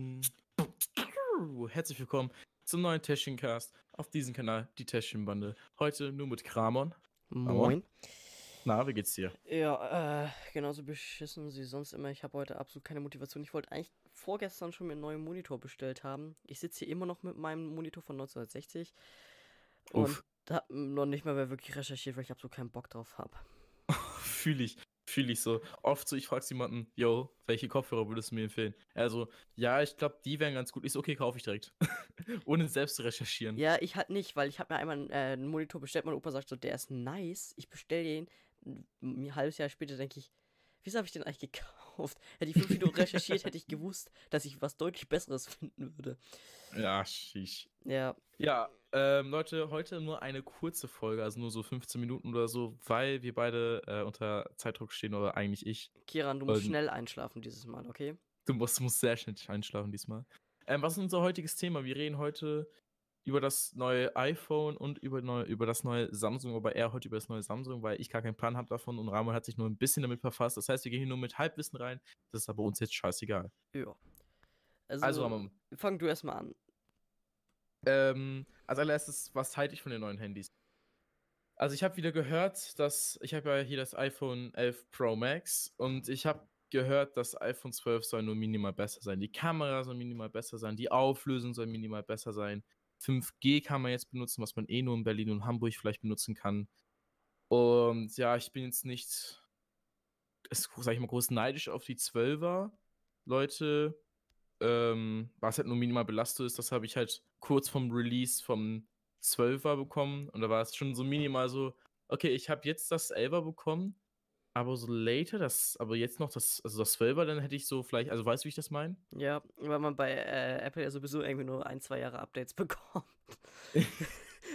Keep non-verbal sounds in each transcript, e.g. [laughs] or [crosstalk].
Ähm, herzlich willkommen zum neuen Täschchencast auf diesem Kanal, die Täschchenbande. Heute nur mit Kramon. Moin. Na, wie geht's dir? Ja, äh, genauso beschissen wie sonst immer. Ich habe heute absolut keine Motivation. Ich wollte eigentlich vorgestern schon mir einen neuen Monitor bestellt haben. Ich sitze hier immer noch mit meinem Monitor von 1960 Uff. und habe noch nicht mal mehr wirklich recherchiert, weil ich absolut keinen Bock drauf habe. [laughs] Fühle ich, fühle ich so. Oft so, ich frage jemanden, yo, welche Kopfhörer würdest du mir empfehlen? Also, ja, ich glaube, die wären ganz gut. So, okay, kaufe ich direkt. [laughs] Ohne selbst zu recherchieren. Ja, ich halt nicht, weil ich habe mir einmal äh, einen Monitor bestellt. Mein Opa sagt so, der ist nice. Ich bestelle den. Ein halbes Jahr später denke ich, wieso habe ich den eigentlich gekauft? [laughs] Hätte ich fünf Minuten recherchiert, hätte ich gewusst, dass ich was deutlich Besseres [laughs] finden würde. Ja, schieß. Ja, Ja, ähm, Leute, heute nur eine kurze Folge, also nur so 15 Minuten oder so, weil wir beide äh, unter Zeitdruck stehen, oder eigentlich ich. Kiran, du musst Ähm, schnell einschlafen dieses Mal, okay? Du musst, musst sehr schnell einschlafen diesmal. Ähm, was ist unser heutiges Thema? Wir reden heute über das neue iPhone und über, neu, über das neue Samsung, aber eher heute über das neue Samsung, weil ich gar keinen Plan habe davon und Ramon hat sich nur ein bisschen damit befasst. Das heißt, wir gehen hier nur mit Halbwissen rein. Das ist aber uns jetzt scheißegal. Ja. Also, Also, Ramon, fang du erstmal an. Ähm, als allererstes, was halte ich von den neuen Handys? Also ich habe wieder gehört, dass ich habe ja hier das iPhone 11 Pro Max und ich habe gehört, das iPhone 12 soll nur minimal besser sein. Die Kamera soll minimal besser sein, die Auflösung soll minimal besser sein. 5G kann man jetzt benutzen, was man eh nur in Berlin und Hamburg vielleicht benutzen kann. Und ja, ich bin jetzt nicht, sag ich mal, groß neidisch auf die 12er Leute, ähm, was halt nur minimal belastet ist, das habe ich halt kurz vom Release vom 12er bekommen. Und da war es schon so minimal so, okay, ich habe jetzt das 11er bekommen, aber so later, das, aber jetzt noch das, also das 12er, dann hätte ich so vielleicht, also weißt du, wie ich das meine? Ja, weil man bei äh, Apple ja sowieso irgendwie nur ein, zwei Jahre Updates [laughs] bekommt.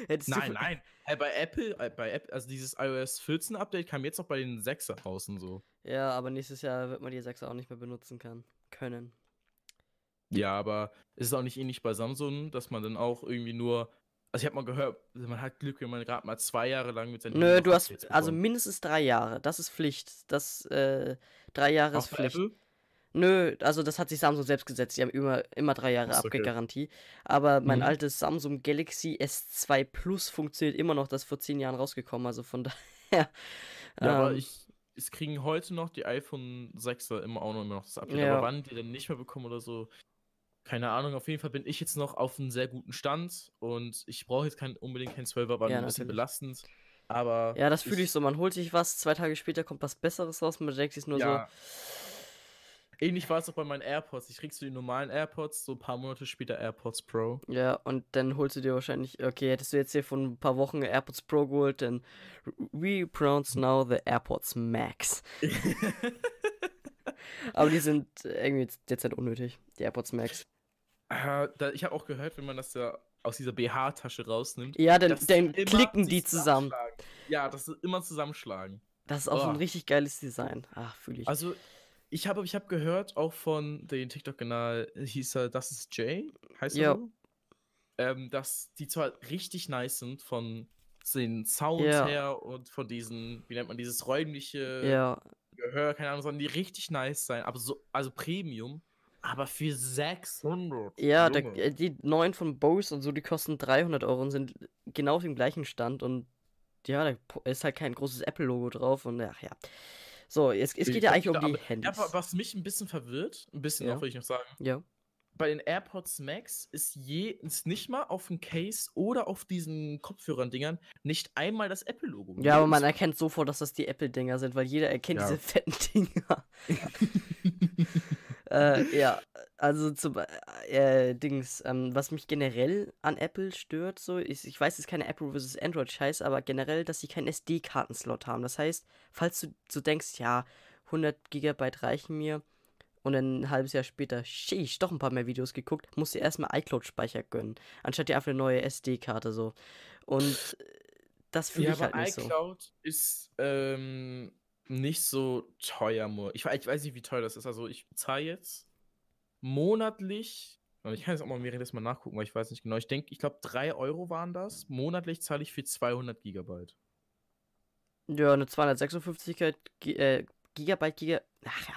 Hättest du Nein, nein, hey, bei Apple, äh, bei Apple, also dieses iOS 14 Update kam jetzt auch bei den 6er raus und so. Ja, aber nächstes Jahr wird man die 6 auch nicht mehr benutzen kann. Können. Ja, aber ist es auch nicht ähnlich bei Samsung, dass man dann auch irgendwie nur, also ich habe mal gehört, man hat Glück, wenn man gerade mal zwei Jahre lang mit seinem Nö, du hast also mindestens drei Jahre. Das ist Pflicht. Das, äh, drei Jahre ist Pflicht. Apple? Nö, also das hat sich Samsung selbst gesetzt. Die haben immer, immer drei Jahre okay. Aber mein Mhm. altes Samsung Galaxy S2 Plus funktioniert immer noch. Das ist vor zehn Jahren rausgekommen. Also von [laughs] daher. Ja, aber ähm, ich, es kriegen heute noch die iPhone 6er immer auch noch immer noch das Update. Ja. Aber wann die dann nicht mehr bekommen oder so, keine Ahnung. Auf jeden Fall bin ich jetzt noch auf einem sehr guten Stand und ich brauche jetzt kein, unbedingt kein 12er, weil Ja, ein bisschen belastend. Aber Ja, das fühle ich so. Man holt sich was, zwei Tage später kommt was Besseres raus. Man denkt sich nur Ja. Ähnlich war es auch bei meinen AirPods. Ich kriegst du die normalen AirPods, so ein paar Monate später AirPods Pro. so. Ja, und dann holst du dir wahrscheinlich. Okay, hättest du jetzt hier vor ein paar Wochen AirPods Pro geholt, dann. We pronounce now the AirPods Max. [laughs] Aber die sind irgendwie derzeit unnötig. Die AirPods Max. Äh, ich habe auch gehört, wenn man das ja aus dieser BH-Tasche rausnimmt. Ja, dann, dann klicken die zusammen. Ja, dass sie immer zusammenschlagen. Das ist auch so ein Oh. richtig geiles Design. Ach, fühle ich. Also, ich habe ich hab gehört, auch von dem TikTok-Kanal, hieß er, das ist Jay, heißt er so? Ähm, dass die zwar richtig nice sind von den Sounds Ja. her und von diesen, wie nennt man dieses räumliche ja, Gehör, keine Ahnung, sondern die richtig nice sein, aber so, also Premium, aber für 600. ja Junge. äh, die neuen von Bose und so, die kosten 300 Euro und sind genau auf dem gleichen Stand. Und ja, da ist halt kein großes Apple-Logo drauf. Und ach ja. So, es, es geht ja eigentlich um die Aber- Handys. Ja, aber was mich ein bisschen verwirrt, ein bisschen Ja. noch, will ich noch sagen, Ja. bei den AirPods Max ist je ist nicht mal auf dem Case oder auf diesen Kopfhörern-Dingern nicht einmal das Apple-Logo. Ja, aber man erkennt sofort, dass das die Apple-Dinger sind, weil jeder erkennt Ja. diese fetten Dinger. [laughs] äh, ja, also zum äh, Dings, ähm, was mich generell an Apple stört, so ist, ich weiß, es ist keine Apple vs. Android Scheiß, aber generell, dass sie keinen SD-Kartenslot haben. Das heißt, falls du so denkst, ja, 100 Gigabyte reichen mir und dann ein halbes Jahr später, sheesh, doch ein paar mehr Videos geguckt, musst du erstmal iCloud-Speicher gönnen, anstatt dir einfach eine neue SD-Karte so. Und das fühle Ja, ich halt nicht so. iCloud ist ähm, nicht so teuer. Ich, ich weiß nicht, wie teuer das ist. Also ich zahle jetzt monatlich, ich kann jetzt auch mal währenddessen mal nachgucken, weil ich weiß nicht genau. Ich denke, ich glaube 3 Euro waren das. Monatlich zahle ich für 200 Gigabyte. Ja, eine 256 Gi- äh, Gigabyte Giga. Ach ja.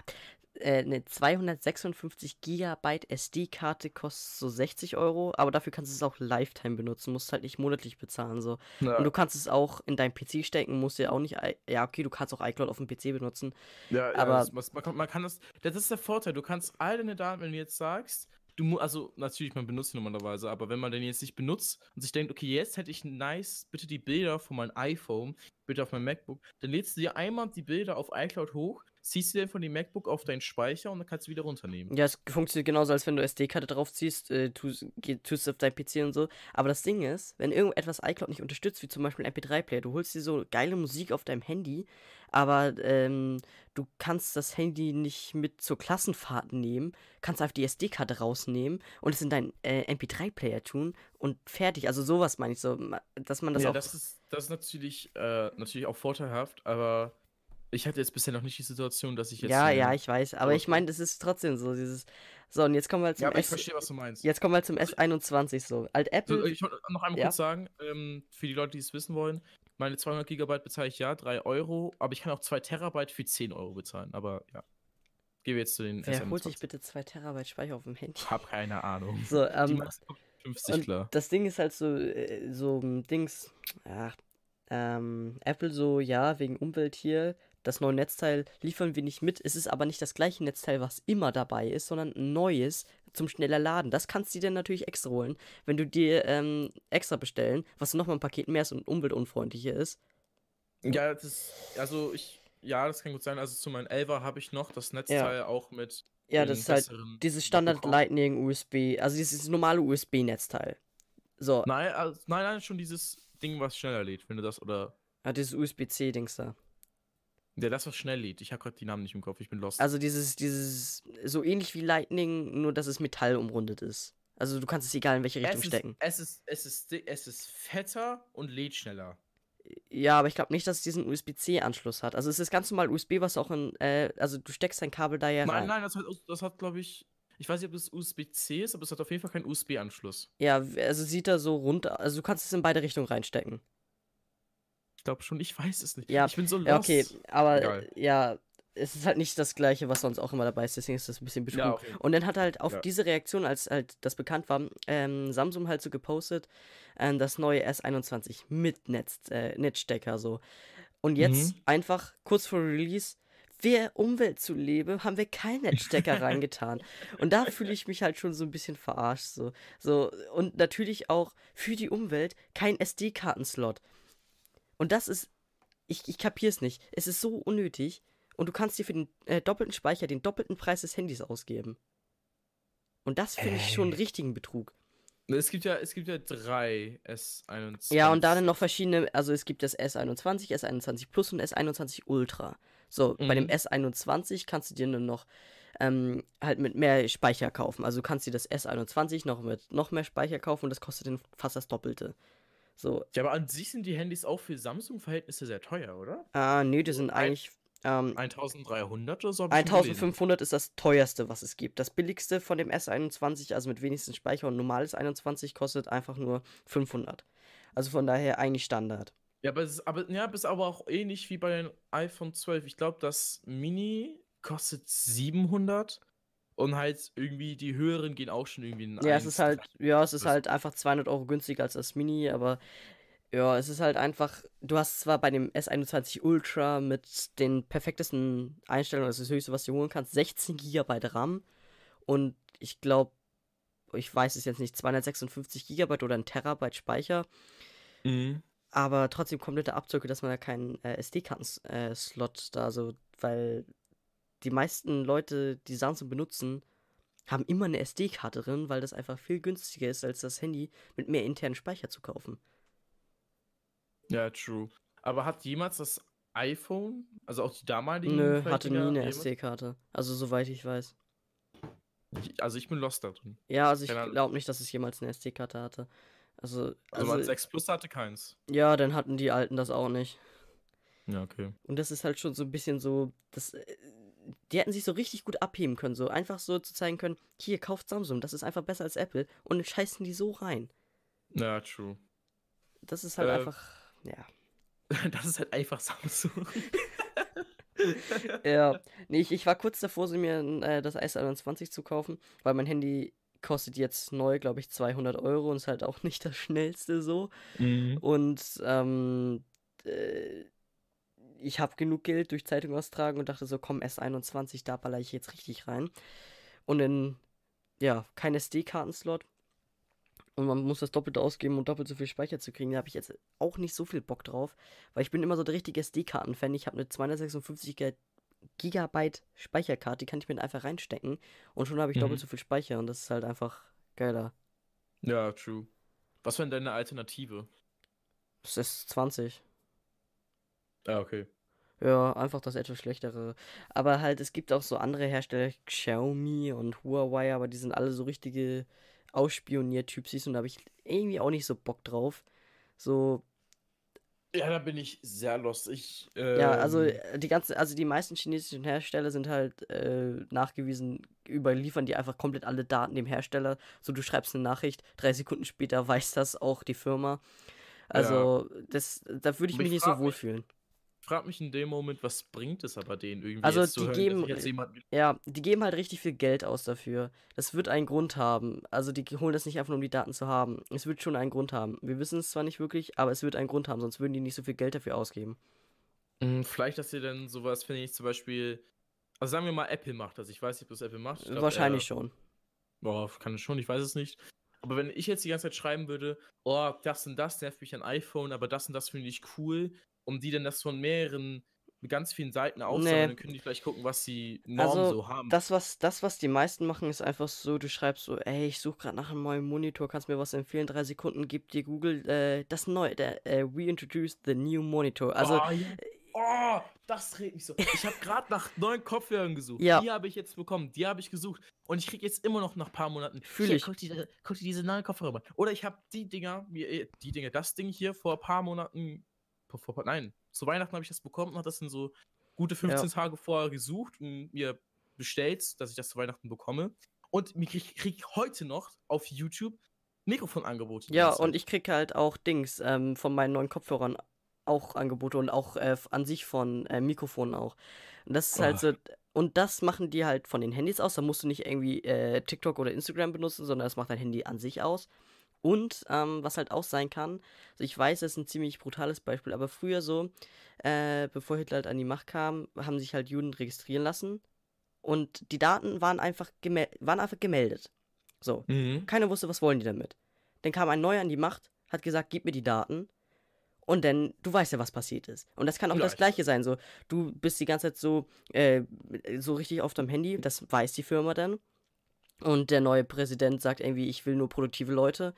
Äh, eine 256 Gigabyte SD-Karte kostet so 60 Euro, aber dafür kannst du es auch Lifetime benutzen, musst halt nicht monatlich bezahlen so. Ja. Und du kannst es auch in deinen PC stecken, musst ja auch nicht, ja okay, du kannst auch iCloud auf dem PC benutzen. Ja, Aber- ja, das, man, kann, man kann das. Das ist der Vorteil. Du kannst all deine Daten, wenn du jetzt sagst, du also natürlich, man benutzt sie normalerweise, aber wenn man den jetzt nicht benutzt und sich denkt, okay, jetzt hätte ich nice, bitte die Bilder von meinem iPhone, bitte auf mein MacBook, dann lädst du dir einmal die Bilder auf iCloud hoch, ziehst du dir von dem MacBook auf deinen Speicher und dann kannst du wieder runternehmen. Ja, es funktioniert genauso, als wenn du SD-Karte draufziehst, äh, tust, es auf dein PC und so. Aber das Ding ist, wenn irgendetwas iCloud nicht unterstützt, wie zum Beispiel ein MP3-Player, du holst dir so geile Musik auf deinem Handy, aber ähm, du kannst das Handy nicht mit zur Klassenfahrt nehmen, kannst einfach die SD-Karte rausnehmen und es in deinen äh, MP3-Player tun und fertig. Also sowas meine ich so, dass man das ja, auch. das ist, das ist natürlich, äh, natürlich auch vorteilhaft, aber ich hatte jetzt bisher noch nicht die Situation, dass ich jetzt. ja, ja, ich weiß, aber ich meine, das ist trotzdem so, dieses. So, und jetzt kommen wir zum Ja, aber ich S. verstehe, was du meinst. Jetzt kommen wir zum S21 so. Alt Apple. So, ich wollte noch einmal Ja. kurz sagen, ähm, für die Leute, die es wissen wollen, meine 200 Gigabyte bezahle ich ja 3 Euro, aber ich kann auch 2 Terabyte für 10 Euro bezahlen. Aber ja. Gehen wir jetzt zu den Wer holt sich S21. bitte 2 Terabyte Speicher auf dem Handy? Hab keine Ahnung. So, die ähm, meisten 50 und klar. das Ding ist halt so, äh, so ein Dings, ja, ähm, Apple so, ja, wegen Umwelt hier, das neue Netzteil liefern wir nicht mit. Es ist aber nicht das gleiche Netzteil, was immer dabei ist, sondern ein neues zum schneller Laden. Das kannst du dir natürlich extra holen, wenn du dir ähm, extra bestellen, was nochmal ein Paket mehr ist und umweltunfreundlicher ist. Ja, das also ich, ja, das kann gut sein. Also zu meinem 11er habe ich noch das Netzteil auch mit. Ja, das ist halt dieses Standard bekommen. Lightning USB, also dieses normale USB-Netzteil. So, Nein, also, nein, nein, schon dieses Ding, was schneller lädt, wenn du das oder. ja, dieses USB-C-Dings da. Ja, das, was schnell lädt. Ich habe gerade die Namen nicht im Kopf, ich bin lost. Also dieses, dieses, so ähnlich wie Lightning, nur dass es Metall umrundet ist. Also du kannst es egal in welche Richtung es stecken. Ist, es, ist, es, ist, es ist fetter und lädt schneller. Ja, aber ich glaube nicht, dass es diesen USB-C-Anschluss hat. Also es ist ganz normal USB, was auch in, äh, also du steckst dein Kabel da ja Nein, rein. nein, das hat, das hat glaube ich. Ich weiß nicht, ob es USB-C ist, aber es hat auf jeden Fall keinen USB-Anschluss. Ja, also sieht er so runter, also du kannst es in beide Richtungen reinstecken. Ich glaube schon, ich weiß es nicht. Ja, ich bin so lost. Okay, aber Egal. ja, es ist halt nicht das gleiche, was sonst auch immer dabei ist, deswegen ist das ein bisschen Betrug. Ja, okay. Und dann hat halt auf Ja. diese Reaktion, als halt das bekannt war, ähm, Samsung halt so gepostet, ähm, das neue S21 mit Netz, äh, Netzstecker so. Und jetzt Mhm. einfach kurz vor Release, wer Umwelt zuliebe, haben wir keinen Netzstecker [laughs] reingetan. Und da fühle ich mich halt schon so ein bisschen verarscht so. so. Und natürlich auch für die Umwelt kein SD-Kartenslot. Und das ist, ich, ich kapiere es nicht. Es ist so unnötig. Und du kannst dir für den äh, doppelten Speicher den doppelten Preis des Handys ausgeben. Und das finde ich schon einen Äh. richtigen Betrug. Es gibt ja, es gibt ja drei S21. Ja, und da dann noch verschiedene, also es gibt das S21, S21 Plus und S21 Ultra. So, bei dem Mhm. S21 kannst du dir nur noch ähm, halt mit mehr Speicher kaufen. Also du kannst dir das S21 noch mit noch mehr Speicher kaufen und das kostet dann fast das Doppelte. So, Ja, aber an sich sind die Handys auch für Samsung-Verhältnisse sehr teuer, oder? ah, nee, die sind eigentlich ähm, 1300 oder so? hab ich schon gelesen. 1500 ist das teuerste, was es gibt. Das billigste von dem S21, also mit wenigsten Speicher und normales 21, kostet einfach nur 500. Also von daher eigentlich Standard. Ja, aber es ist aber, ja, ist aber auch ähnlich wie bei den iPhone 12. Ich glaube, das Mini kostet 700 und halt irgendwie die höheren gehen auch schon irgendwie in Ja, es ist halt, ja, es ist halt einfach 200 Euro günstiger als das Mini, aber ja, es ist halt einfach, du hast zwar bei dem S21 Ultra mit den perfektesten Einstellungen, das ist das höchste, was du holen kannst, 16 GB RAM und ich glaube, ich weiß es jetzt nicht, 256 GB oder ein Terabyte Speicher, Mhm. aber trotzdem komplette Abzüge, dass man da keinen äh, SD-Karten-Slot da so, weil die meisten Leute, die Samsung benutzen, haben immer eine SD-Karte drin, weil das einfach viel günstiger ist, als das Handy mit mehr internen Speicher zu kaufen. Ja, true. Aber hat jemals das iPhone, also auch die damaligen Nö, hatte nie eine SD-Karte. Also soweit ich weiß. Ich- Also ich bin lost da drin. Ja, also ich glaube nicht, dass es jemals eine SD-Karte hatte. Also, Also, also mein 6 Plus hatte keins. ja, dann hatten die Alten das auch nicht. Ja, okay. Und das ist halt schon so ein bisschen so, das, äh, die hätten sich so richtig gut abheben können, so einfach so zu zeigen können, hier, kauft Samsung, das ist einfach besser als Apple und dann scheißen die so rein. Ja, true. Das ist halt Äh, einfach, ja. [laughs] Das ist halt einfach Samsung. [laughs] Ja. Nee, ich, ich war kurz davor, so mir äh, das S21 zu kaufen, weil mein Handy kostet jetzt neu, glaube ich, 200 Euro und ist halt auch nicht das schnellste so. Mhm. Und ähm, äh, ich habe genug Geld durch Zeitung austragen und dachte so, komm, S21, da baller ich jetzt richtig rein. Und dann, ja, kein SD-Kartenslot. Und man muss das doppelt ausgeben, um doppelt so viel Speicher zu kriegen. Da habe ich jetzt auch nicht so viel Bock drauf, weil ich bin immer so der richtige SD-Karten-Fan. Ich habe eine 256 Gigabyte Speicherkarte, die kann ich mir einfach reinstecken und schon habe ich Mhm. doppelt so viel Speicher und das ist halt einfach geiler. Ja, true. Was wäre denn deine Alternative? Das ist 20. Ah, okay. Ja, einfach das etwas schlechtere. Aber halt, es gibt auch so andere Hersteller, Xiaomi und Huawei, aber die sind alle so richtige Ausspionier-Typsis und da habe ich irgendwie auch nicht so Bock drauf. So, Ja, da bin ich sehr lost. Ich, ja, also ähm, äh, die ganzen, also die meisten chinesischen Hersteller sind halt äh, nachgewiesen, überliefern die einfach komplett alle Daten dem Hersteller. So, du schreibst eine Nachricht, drei Sekunden später [laughs] weiß das auch die Firma. Also, das, da würde ich Aber mich ich nicht so mich- wohlfühlen. Ich frage mich in dem Moment, was bringt es aber denen irgendwie Also, die hören, geben- jemanden Ja, die geben halt richtig viel Geld aus dafür. Das wird einen Grund haben. Also die holen das nicht einfach nur, um die Daten zu haben. Es wird schon einen Grund haben. Wir wissen es zwar nicht wirklich, aber es wird einen Grund haben, sonst würden die nicht so viel Geld dafür ausgeben. Mm, Vielleicht, dass ihr dann sowas, finde ich zum Beispiel. Also sagen wir mal, Apple macht das. Ich weiß nicht, ob das Apple macht. Glaub, Wahrscheinlich äh, schon. Boah, kann es schon, ich weiß es nicht. Aber wenn ich jetzt die ganze Zeit schreiben würde, oh, das und das nervt mich an iPhone, aber das und das finde ich cool, um die dann das von mehreren, ganz vielen Seiten aufsammeln, Nee. dann können die vielleicht gucken, was die Normen Also, so haben. Das was, das, was die meisten machen, ist einfach so, du schreibst so, ey, ich suche gerade nach einem neuen Monitor, kannst mir was empfehlen? Drei Sekunden, gibt dir Google äh, das neue, der, äh, we introduced the new monitor. Also, oh, ja. oh, das regt mich so. Ich habe gerade nach neuen Kopfhörern gesucht. Ja. Die habe ich jetzt bekommen, die habe ich gesucht. Und ich kriege jetzt immer noch nach ein paar Monaten. Fühl ich. Guck dir, guck dir diese neuen Kopfhörer mal. Oder ich habe die Dinger, die Dinger, das Ding hier vor ein paar Monaten, vor, nein, zu Weihnachten habe ich das bekommen und habe das in so gute 15 Tage vorher gesucht und mir bestellt, dass ich das zu Weihnachten bekomme. Und mir krieg, krieg ich heute noch auf YouTube Mikrofonangebote. ja, und ich krieg halt auch Dings ähm, von meinen neuen Kopfhörern auch Angebote und auch äh, an sich von äh, Mikrofonen auch. Und das ist halt Oh. so, und das machen die halt von den Handys aus. Da musst du nicht irgendwie äh, TikTok oder Instagram benutzen, sondern das macht dein Handy an sich aus. Und ähm, was halt auch sein kann, also ich weiß, das ist ein ziemlich brutales Beispiel, aber früher so, äh, bevor Hitler halt an die Macht kam, haben sich halt Juden registrieren lassen und die Daten waren einfach, waren einfach gemeldet. So. Mhm. Keiner wusste, was wollen die damit. Dann kam ein Neuer an die Macht, hat gesagt, gib mir die Daten. Und dann, du weißt ja, was passiert ist. Und das kann auch das Vielleicht. Gleiche sein. So, du bist die ganze Zeit so, äh, so richtig auf deinem Handy, das weiß die Firma dann. Und der neue Präsident sagt irgendwie, ich will nur produktive Leute.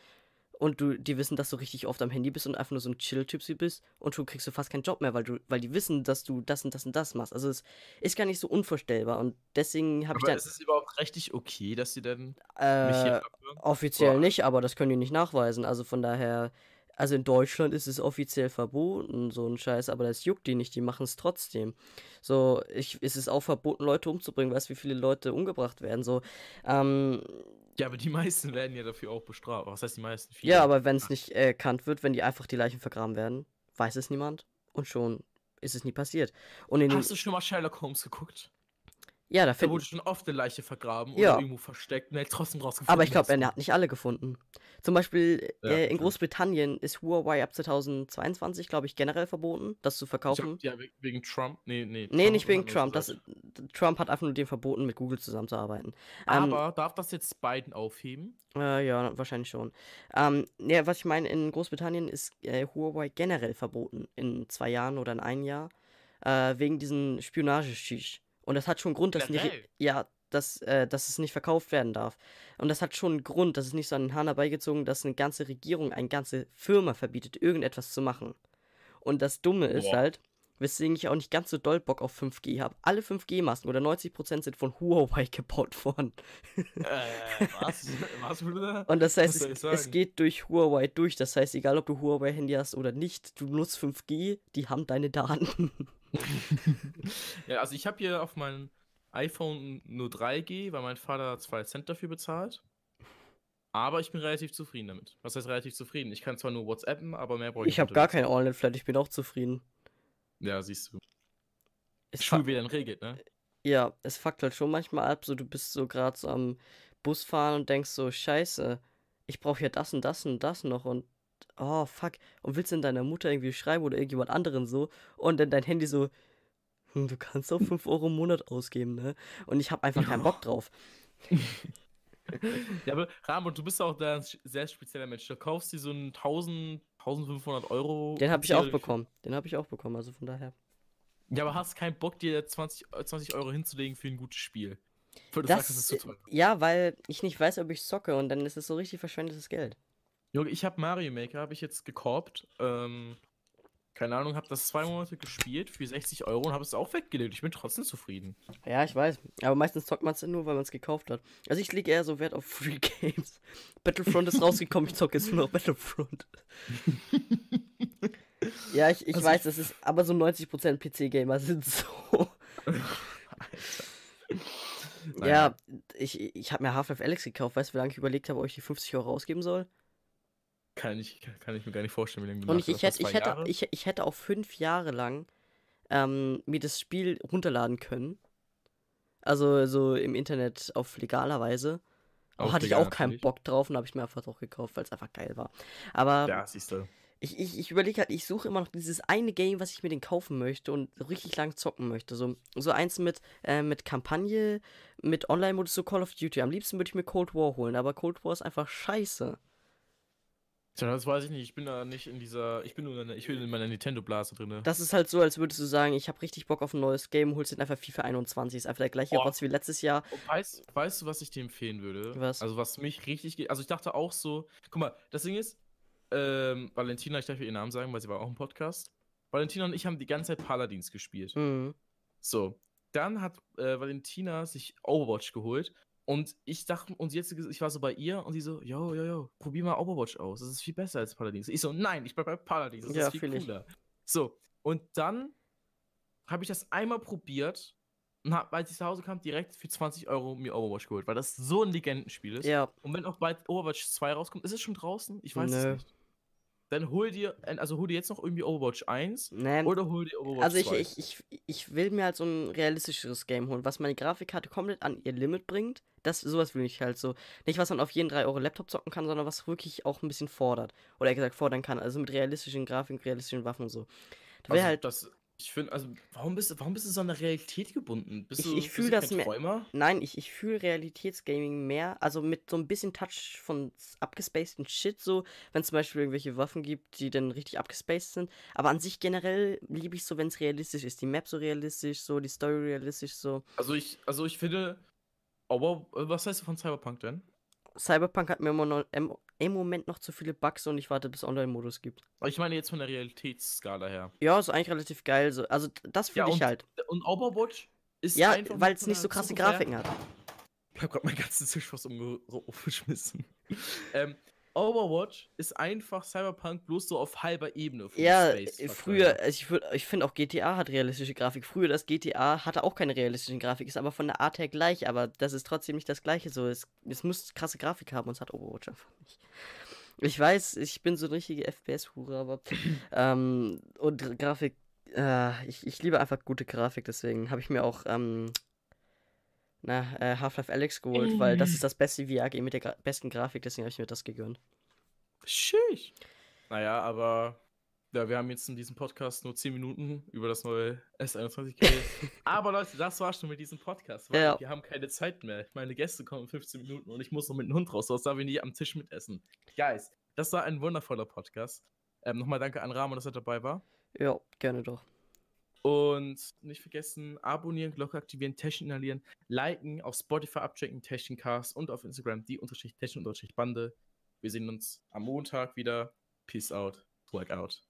Und du, die wissen, dass du richtig oft am Handy bist und einfach nur so ein Chill-Typsy bist. Und schon kriegst du fast keinen Job mehr, weil du, weil die wissen, dass du das und das und das machst. Also es ist gar nicht so unvorstellbar. Und deswegen habe ich dann. ist es überhaupt rechtlich okay, dass sie dann mich Äh, hier abhören? Offiziell Boah. nicht, aber das können die nicht nachweisen. Also von daher, also in Deutschland ist es offiziell verboten, so ein Scheiß, aber das juckt die nicht, die machen es trotzdem. So, ich, es ist auch verboten, Leute umzubringen, weißt du, wie viele Leute umgebracht werden. So, ähm, Ja, aber die meisten werden ja dafür auch bestraft. Was heißt die meisten? Viele. ja, aber wenn es nicht äh, erkannt wird, wenn die einfach die Leichen vergraben werden, weiß es niemand und schon ist es nie passiert. Und in Hast du schon mal Sherlock Holmes geguckt? Ja, da Da wurde schon oft eine Leiche vergraben Ja. oder irgendwo versteckt und er hat trotzdem rausgefunden. Aber ich glaube, er hat nicht alle gefunden. Zum Beispiel Ja, äh, in. Großbritannien ist Huawei ab 2022, glaube ich, generell verboten, das zu verkaufen. glaub, ja, we- wegen Trump. Nee, nee. Nee, nicht wegen Trump. Das. Trump hat einfach nur dem verboten, mit Google zusammenzuarbeiten. Ähm, Aber darf das jetzt Biden aufheben? äh, ja, wahrscheinlich schon. Ähm, ja, was ich meine, in Großbritannien ist äh, Huawei generell verboten. In zwei Jahren oder in einem Jahr. Äh, wegen diesen Spionageschisch. Und das hat schon Grund, dass nicht. Ja, dass, äh, dass es nicht verkauft werden darf. Und das hat schon einen Grund, das ist nicht so an den Hahn herbeigezogen, dass eine ganze Regierung, eine ganze Firma verbietet, irgendetwas zu machen. Und das Dumme ist Boah. halt, weswegen ich auch nicht ganz so doll Bock auf 5G habe. Alle 5G-Masken oder 90% sind von Huawei [laughs] gebaut worden. äh, was? [laughs] was, Bruder? Und das heißt, es, es geht durch Huawei durch. Das heißt, egal ob du Huawei-Handy hast oder nicht, du nutzt 5G, die haben deine Daten. [laughs] [laughs] ja, also ich habe hier auf meinem iPhone nur 3G, weil mein Vater 2 Cent dafür bezahlt. Aber ich bin relativ zufrieden damit. Was heißt relativ zufrieden? Ich kann zwar nur WhatsAppen, aber mehr brauche ich Ich habe gar kein All-Net-Flat, ich bin auch zufrieden. Ja, siehst du. Es Schul wieder regelt, ne? ja, es fuckt halt schon manchmal ab, so du bist so gerade so am Busfahren und denkst so, scheiße, ich brauche ja das und das und das noch und oh fuck, und willst dann deiner Mutter irgendwie schreiben oder irgendjemand anderen so und dann dein Handy so, hm, du kannst auch 5 Euro im Monat ausgeben, ne? Und ich habe einfach keinen Bock drauf. [laughs] Ja, aber Ramon, du bist auch da ein sehr spezieller Mensch. Du kaufst dir so einen 1000, 1500 Euro. Den habe ich auch bekommen. Den habe ich auch bekommen, also von daher. Ja, aber hast keinen Bock, dir 20, äh, 20 Euro hinzulegen für ein gutes Spiel. Das, sagst, teuer. ja, weil ich nicht weiß, ob ich zocke und dann ist es so richtig verschwendetes Geld. Junge, ich habe Mario Maker, habe ich jetzt gekorbt. Ähm, keine Ahnung, habe das zwei Monate gespielt für 60 Euro und habe es auch weggelegt. Ich bin trotzdem zufrieden. Ja, ich weiß. Aber meistens zockt man es nur, weil man es gekauft hat. Also ich lege eher so Wert auf Free [laughs] Games. Battlefront ist rausgekommen, ich zocke jetzt nur noch Battlefront. [laughs] ja, ich, ich Also weiß, das ist, aber so 90% PC-Gamer sind so. [laughs] Ja, ich, ich habe mir Half-Life Alex gekauft. Weißt du, wie lange ich überlegt habe, ob ich die 50 Euro ausgeben soll? Kann ich, kann ich mir gar nicht vorstellen, wie lange du Und ich, ich, hätte, ich, hätte, ich, ich hätte auch fünf Jahre lang ähm, mir das Spiel runterladen können. Also so im Internet auf legaler Weise. Auf hatte ich legal auch keinen natürlich. Bock drauf und habe ich mir einfach doch gekauft, weil es einfach geil war. Aber Ja, siehst du. ich, ich, ich überlege halt, ich suche immer noch dieses eine Game, was ich mir den kaufen möchte und richtig lang zocken möchte. So, so eins mit, äh, mit Kampagne, mit Online-Modus, so Call of Duty. Am liebsten würde ich mir Cold War holen, aber Cold War ist einfach scheiße. Tja, das weiß ich nicht. Ich bin da nicht in dieser. Ich bin nur in, der- ich bin in meiner Nintendo-Blase drin. Das ist halt so, als würdest du sagen, ich habe richtig Bock auf ein neues Game, holst dir einfach FIFA 21. Ist einfach der gleiche Boah. Rotz wie letztes Jahr. Weißt, weißt du, was ich dir empfehlen würde? Was? Also, was mich richtig. Also, ich dachte auch so. Guck mal, das Ding ist, ähm, Valentina, ich darf ihr ihren Namen sagen, weil sie war auch im Podcast. Valentina und ich haben die ganze Zeit Paladins gespielt. Mhm. So. Dann hat äh, Valentina sich Overwatch geholt. Und ich dachte, und jetzt, ich war so bei ihr und sie so, yo, yo, yo, probier mal Overwatch aus. Das ist viel besser als Paladins. Ich so, nein, ich bleib bei Paladins. Das Ja, ist viel fühl ich. cooler. So. Und dann habe ich das einmal probiert und hab, als ich zu Hause kam, direkt für 20 Euro mir Overwatch geholt, weil das so ein Legendenspiel ist. Ja, Und wenn auch bald Overwatch 2 rauskommt, ist es schon draußen? Ich weiß Nö. es nicht. Dann hol dir, also hol dir jetzt noch irgendwie Overwatch 1 ne. oder hol dir Overwatch Also ich, 2. ich, ich, ich will mir halt so ein realistischeres Game holen, was meine Grafikkarte komplett an ihr Limit bringt. Das, sowas will ich halt so. Nicht, was man auf jeden 3 Euro Laptop zocken kann, sondern was wirklich auch ein bisschen fordert. Oder eher gesagt fordern kann. Also mit realistischen Grafiken, realistischen Waffen und so. Da also halt. das, ich finde, also warum bist, du- warum bist du so an der Realität gebunden? Bist Ich- du, ich bist fühl du das mehr- Träumer? Nein, ich, ich fühle Realitätsgaming mehr, also mit so ein bisschen Touch von abgespaceden Shit, so, wenn es zum Beispiel irgendwelche Waffen gibt, die dann richtig abgespaced sind. Aber an sich generell liebe ich so, wenn es realistisch ist. Die Map so realistisch, so, die Story realistisch, so. Also ich, also ich finde, aber äh, was heißt du von Cyberpunk denn? Cyberpunk hat mir immer noch, im, im Moment noch zu viele Bugs und ich warte, bis Online-Modus gibt. Ich meine jetzt von der Realitätsskala her. Ja, ist eigentlich relativ geil. So. Also, das Ja, fühle ich halt. Und Overwatch ist Ja, weil es nicht so krasse Zukunft her- Grafiken hat. Ich hab grad meinen ganzen Tisch umge- umgeschmissen. [laughs] ähm, Overwatch ist einfach Cyberpunk bloß so auf halber Ebene. Ja, äh, früher, her. also ich, würd- ich finde auch GTA hat realistische Grafik. Früher das GTA hatte auch keine realistische Grafik, ist aber von der Art her gleich, aber das ist trotzdem nicht das gleiche. So, es, es muss krasse Grafik haben und es hat Overwatch einfach nicht. Ich weiß, ich bin so eine richtige FPS-Hure, aber [laughs] ähm, und Grafik, äh, ich, ich liebe einfach gute Grafik, deswegen habe ich mir auch ähm, na, äh, Half-Life Alex geholt, weil das ist das beste VR-Game mit der gra besten Grafik, deswegen habe ich mir das gegönnt. Sheesh. Naja, aber ja, wir haben jetzt in diesem Podcast nur 10 Minuten über das neue S21 geredet. [laughs] aber Leute, das war's schon mit diesem Podcast, weil Ja. wir haben keine Zeit mehr. Meine Gäste kommen in 15 Minuten und ich muss noch mit dem Hund raus, sonst darf ich nicht am Tisch mitessen. Guys, das war ein wundervoller Podcast. Ähm, Nochmal danke an Ramon, dass er dabei war. Ja, gerne doch. Und nicht vergessen, abonnieren, Glocke aktivieren, Taschen inhalieren, liken, auf Spotify abchecken, Taschencast und auf Instagram die Unterstrich Taschen Unterstrich Bande. Wir sehen uns am Montag wieder. Peace out. Work out.